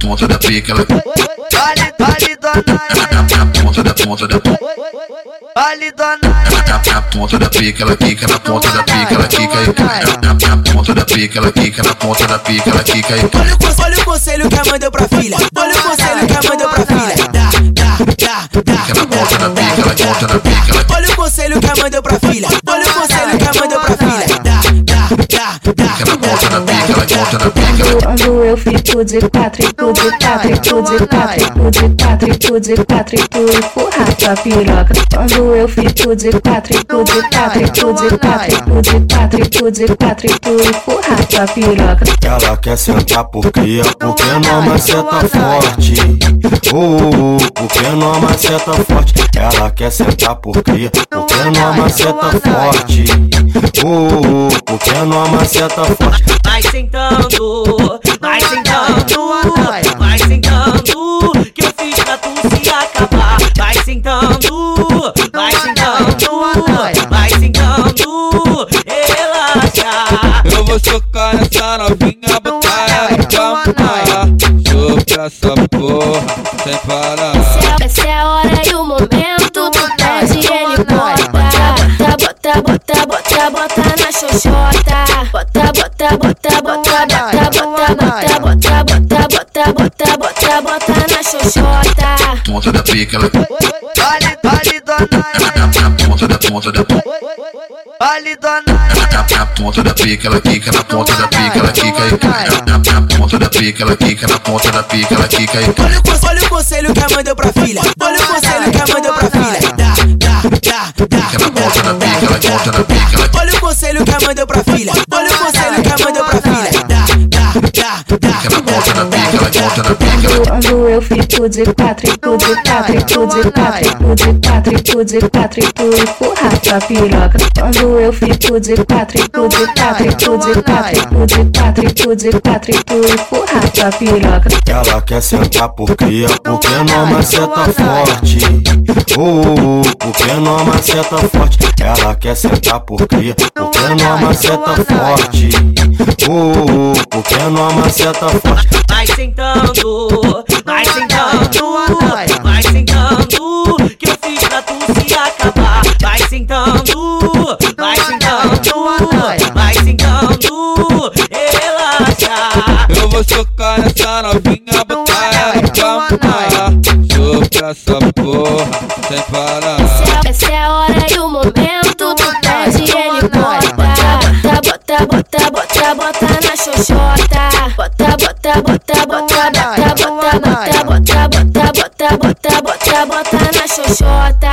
ponta da pica, ela Vale, vale, dona na ponta da ponta da Vale, dona na ponta da pica, ela quica na ponta da pica, ela quica e cai. Na ponta da pica, ela quica na ponta da pica, ela quica e cai. Olha o, conselho que a mãe deu pra filha. Olha o conselho que a mãe deu pra filha. Dá, dá, dá, dá. Na ponta da pica, ela ponta da pica, Olha o conselho que a mãe deu pra filha. Olha o conselho que a mãe deu pra filha. Dá, dá, dá, dá. na ponta da pica, ela ponta pica, Quando eu fico de quatro, e tu de quatro, e tu de quatro, e tu de quatro, e tu de quatro, e tu empurra tua piroca. Quando eu fico de quatro, e tu de quatro, e tu de quatro, e tu de quatro, e tu de quatro, e tu empurra tua piroca. Ela quer sentar por cria, porque não maceta forte. Uh, porque não maceta forte. Ela quer sentar por cria, porque não maceta forte. Uh, porque não maceta forte. Vai sentando, vai sentando, vai sentando, que eu fiz pra tu se acabar. Vai sentando, vai sentando, vai sentando, relaxa. Eu vou socar nessa novinha, botar ela pra mamar. Sopra essa porra, sem parar. Essa é a hora bota, na xoxota. ponta da pica, ela Vale, vale, dona na ponta da ponta da Vale, dona na ponta da pica, ela quica na ponta da pica, ela quica e cai. Na ponta da pica, ela quica na ponta da pica, ela quica e cai. Olha o, con- olha o conselho que a mãe deu pra filha. Olha o conselho que a mãe deu pra filha. Dá, dá, dá, Fica na ponta da dá. pica, ela ponta da pica, ela Olha o conselho que a mãe deu pra filha. Ponta da pica, Quando eu fico de quatro, e tu de quatro, e tu de quatro, e tu de quatro, e tu de quatro, e tu empurra tua piroca. Quando eu fico de quatro, e tu de quatro, e tu de quatro, e tu de quatro, e tu de quatro, e tu empurra tua piroca. Ela quer sentar por cria, porque não maceta forte. Uh, porque não maceta forte. Ela quer sentar por cria, porque não maceta forte. Uh, porque não maceta forte. Vai sentando, vai sentando, vai sentando, que eu fiz pra tu se acabar. Vai sentando, vai sentando, vai sentando, relaxa. Eu vou socar nessa novinha, botar ela pra mamar. Sopra essa porra, sem parar. Essa é a hora e o momento, tu pede ele bota. Bota, bota, bota, bota, bota na xoxota. Bota, bota, bota, bota, bota, bota, bota, bota, bota, bota, bota, bota, bota na xoxota.